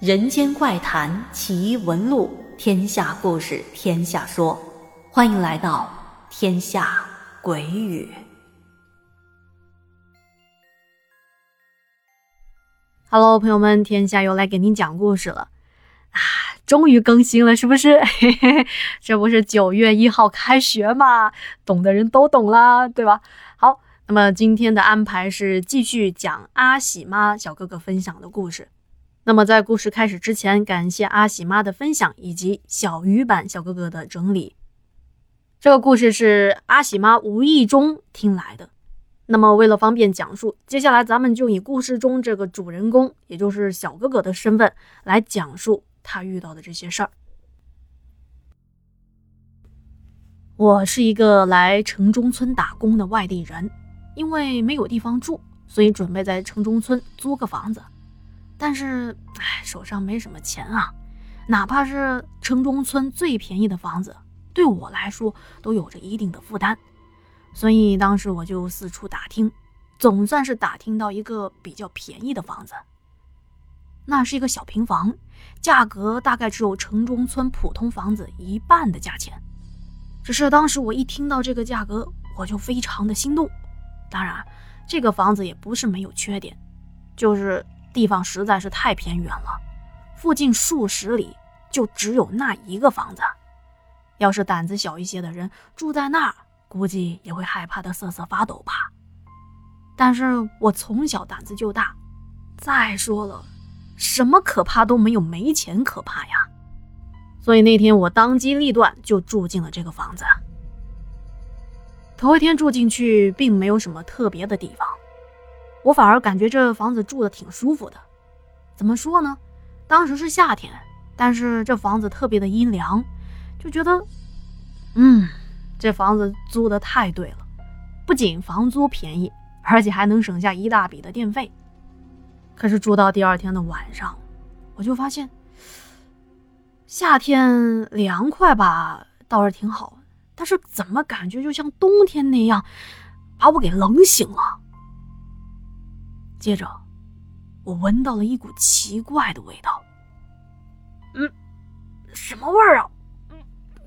人间怪谈奇闻录，天下故事天下说，欢迎来到天下鬼语。Hello，朋友们，天下又来给您讲故事了啊！终于更新了，是不是？嘿嘿，这不是九月一号开学嘛？懂的人都懂啦，对吧？好，那么今天的安排是继续讲阿喜妈小哥哥分享的故事。那么，在故事开始之前，感谢阿喜妈的分享以及小鱼版小哥哥的整理。这个故事是阿喜妈无意中听来的。那么，为了方便讲述，接下来咱们就以故事中这个主人公，也就是小哥哥的身份来讲述他遇到的这些事儿。我是一个来城中村打工的外地人，因为没有地方住，所以准备在城中村租个房子。但是，哎，手上没什么钱啊，哪怕是城中村最便宜的房子，对我来说都有着一定的负担。所以当时我就四处打听，总算是打听到一个比较便宜的房子。那是一个小平房，价格大概只有城中村普通房子一半的价钱。只是当时我一听到这个价格，我就非常的心动。当然，这个房子也不是没有缺点，就是。地方实在是太偏远了，附近数十里就只有那一个房子。要是胆子小一些的人住在那儿，估计也会害怕的瑟瑟发抖吧。但是我从小胆子就大，再说了，什么可怕都没有没钱可怕呀。所以那天我当机立断就住进了这个房子。头一天住进去，并没有什么特别的地方。我反而感觉这房子住的挺舒服的，怎么说呢？当时是夏天，但是这房子特别的阴凉，就觉得，嗯，这房子租的太对了，不仅房租便宜，而且还能省下一大笔的电费。可是住到第二天的晚上，我就发现，夏天凉快吧，倒是挺好，但是怎么感觉就像冬天那样，把我给冷醒了。接着，我闻到了一股奇怪的味道。嗯，什么味儿啊？嗯，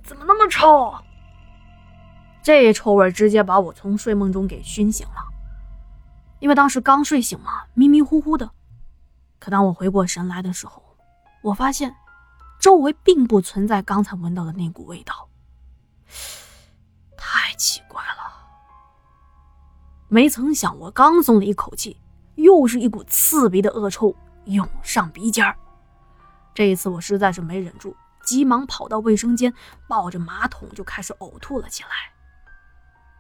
怎么那么臭？这臭味直接把我从睡梦中给熏醒了。因为当时刚睡醒嘛，迷迷糊糊的。可当我回过神来的时候，我发现周围并不存在刚才闻到的那股味道。太奇怪了！没曾想，我刚松了一口气。又是一股刺鼻的恶臭涌上鼻尖儿，这一次我实在是没忍住，急忙跑到卫生间，抱着马桶就开始呕吐了起来。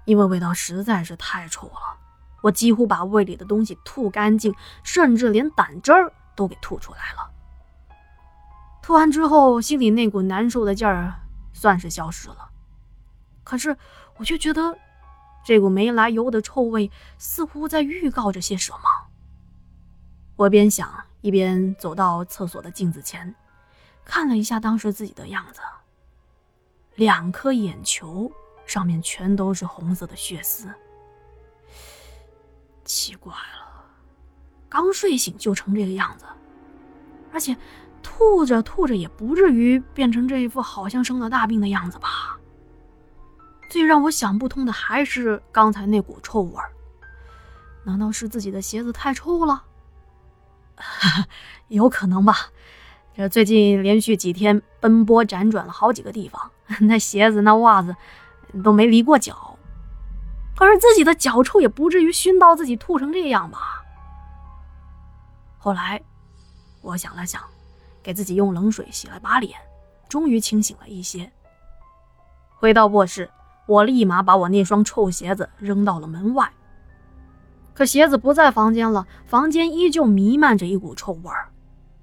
因为味道实在是太臭了，我几乎把胃里的东西吐干净，甚至连胆汁儿都给吐出来了。吐完之后，心里那股难受的劲儿算是消失了，可是我却觉得。这股没来由的臭味似乎在预告着些什么。我边想一边走到厕所的镜子前，看了一下当时自己的样子，两颗眼球上面全都是红色的血丝。奇怪了，刚睡醒就成这个样子，而且吐着吐着也不至于变成这一副好像生了大病的样子吧？最让我想不通的还是刚才那股臭味儿，难道是自己的鞋子太臭了？有可能吧。这最近连续几天奔波辗转了好几个地方，那鞋子、那袜子都没离过脚。可是自己的脚臭也不至于熏到自己吐成这样吧？后来我想了想，给自己用冷水洗了把脸，终于清醒了一些。回到卧室。我立马把我那双臭鞋子扔到了门外，可鞋子不在房间了，房间依旧弥漫着一股臭味儿，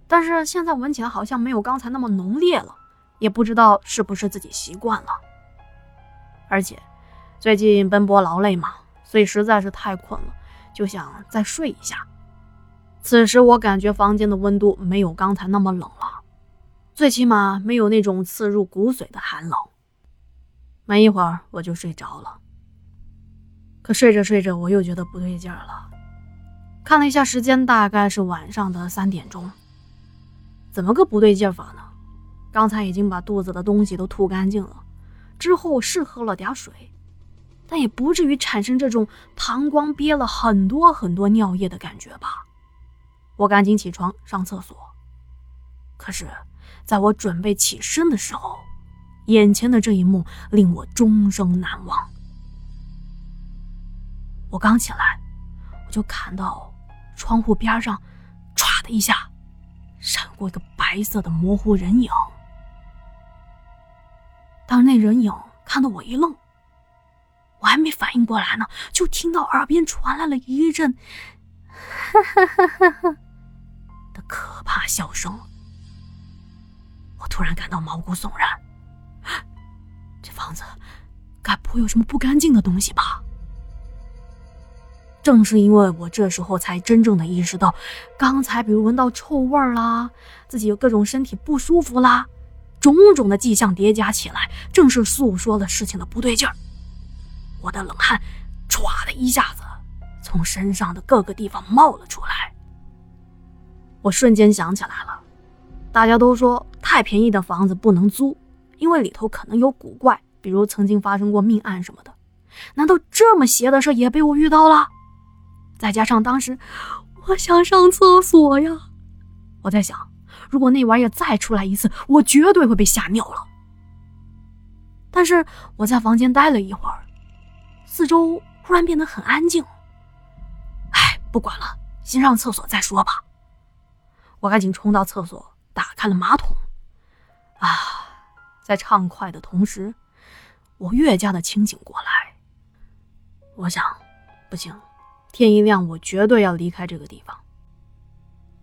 但是现在闻起来好像没有刚才那么浓烈了，也不知道是不是自己习惯了。而且最近奔波劳累嘛，所以实在是太困了，就想再睡一下。此时我感觉房间的温度没有刚才那么冷了，最起码没有那种刺入骨髓的寒冷。没一会儿我就睡着了，可睡着睡着我又觉得不对劲儿了。看了一下时间，大概是晚上的三点钟。怎么个不对劲法呢？刚才已经把肚子的东西都吐干净了，之后是喝了点水，但也不至于产生这种膀胱憋了很多很多尿液的感觉吧？我赶紧起床上厕所，可是，在我准备起身的时候，眼前的这一幕令我终生难忘。我刚起来，我就看到窗户边上，唰的一下，闪过一个白色的模糊人影。当那人影看到我一愣，我还没反应过来呢，就听到耳边传来了一阵“哈哈哈哈哈”的可怕笑声。我突然感到毛骨悚然，房子该不会有什么不干净的东西吧？正是因为我这时候才真正的意识到，刚才比如闻到臭味啦，自己有各种身体不舒服啦。种种的迹象叠加起来，正是诉说了事情的不对劲儿。我的冷汗唰的一下子从身上的各个地方冒了出来。我瞬间想起来了，大家都说太便宜的房子不能租，因为里头可能有古怪，比如曾经发生过命案什么的。难道这么邪的事也被我遇到了？再加上当时我想上厕所呀，我在想。如果那玩意儿再出来一次，我绝对会被吓尿了。但是我在房间待了一会儿，四周忽然变得很安静。哎，不管了，先上厕所再说吧。我赶紧冲到厕所，打开了马桶。啊，在畅快的同时，我越加的清醒过来。我想，不行，天一亮，我绝对要离开这个地方。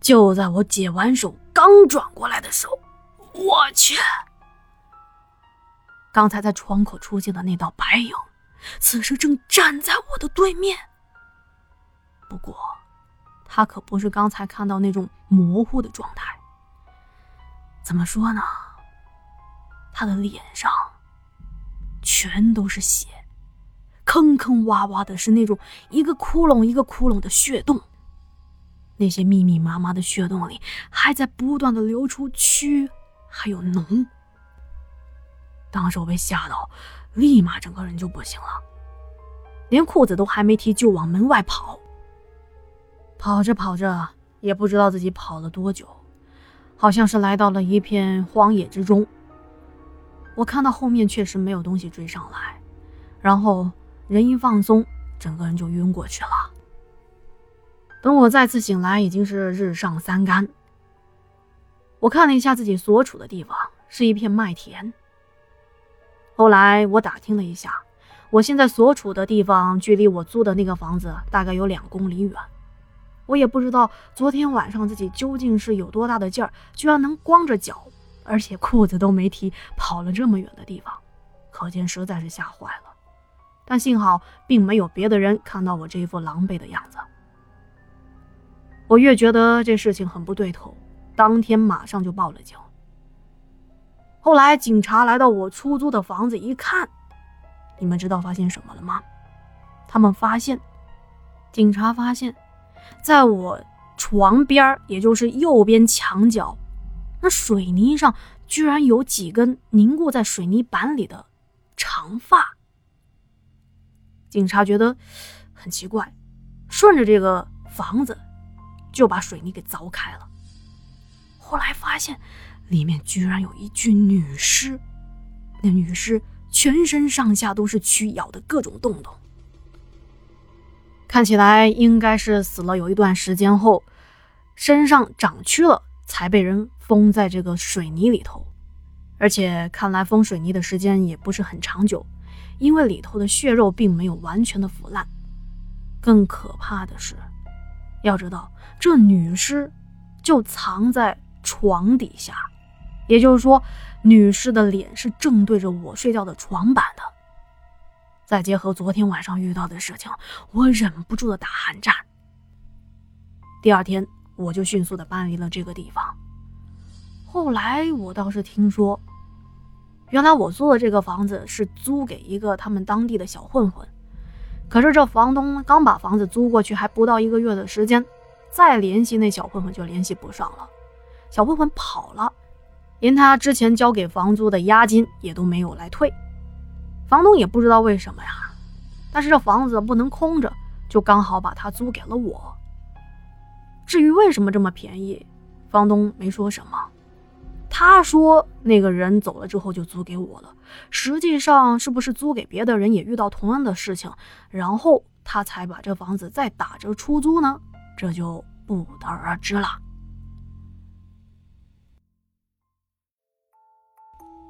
就在我解完手，刚转过来的时候，我去！刚才在窗口出现的那道白影，此时正站在我的对面。不过，他可不是刚才看到那种模糊的状态。怎么说呢？他的脸上全都是血，坑坑洼洼的，是那种一个窟窿一个窟窿的血洞。那些密密麻麻的血洞里，还在不断的流出蛆，还有脓。当时我被吓到，立马整个人就不行了，连裤子都还没提就往门外跑。跑着跑着，也不知道自己跑了多久，好像是来到了一片荒野之中。我看到后面确实没有东西追上来，然后人一放松，整个人就晕过去了。等我再次醒来，已经是日上三竿。我看了一下自己所处的地方，是一片麦田。后来我打听了一下，我现在所处的地方距离我租的那个房子大概有两公里远。我也不知道昨天晚上自己究竟是有多大的劲儿，居然能光着脚，而且裤子都没提，跑了这么远的地方，可见实在是吓坏了。但幸好并没有别的人看到我这一副狼狈的样子。我越觉得这事情很不对头，当天马上就报了警。后来警察来到我出租的房子一看，你们知道发现什么了吗？他们发现，警察发现，在我床边也就是右边墙角，那水泥上居然有几根凝固在水泥板里的长发。警察觉得很奇怪，顺着这个房子。就把水泥给凿开了。后来发现，里面居然有一具女尸，那女尸全身上下都是蛆咬的各种洞洞，看起来应该是死了有一段时间后，身上长蛆了，才被人封在这个水泥里头。而且看来封水泥的时间也不是很长久，因为里头的血肉并没有完全的腐烂。更可怕的是。要知道，这女尸就藏在床底下，也就是说，女尸的脸是正对着我睡觉的床板的。再结合昨天晚上遇到的事情，我忍不住的打寒战。第二天，我就迅速的搬离了这个地方。后来，我倒是听说，原来我租的这个房子是租给一个他们当地的小混混。可是这房东刚把房子租过去，还不到一个月的时间，再联系那小混混就联系不上了。小混混跑了，连他之前交给房租的押金也都没有来退。房东也不知道为什么呀，但是这房子不能空着，就刚好把它租给了我。至于为什么这么便宜，房东没说什么。他说那个人走了之后就租给我了，实际上是不是租给别的人也遇到同样的事情，然后他才把这房子再打折出租呢？这就不得而知了。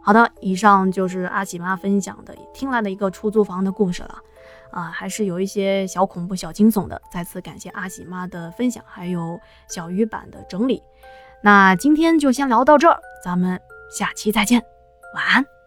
好的，以上就是阿喜妈分享的听来的一个出租房的故事了，啊，还是有一些小恐怖、小惊悚的。再次感谢阿喜妈的分享，还有小鱼版的整理。那今天就先聊到这儿，咱们下期再见，晚安。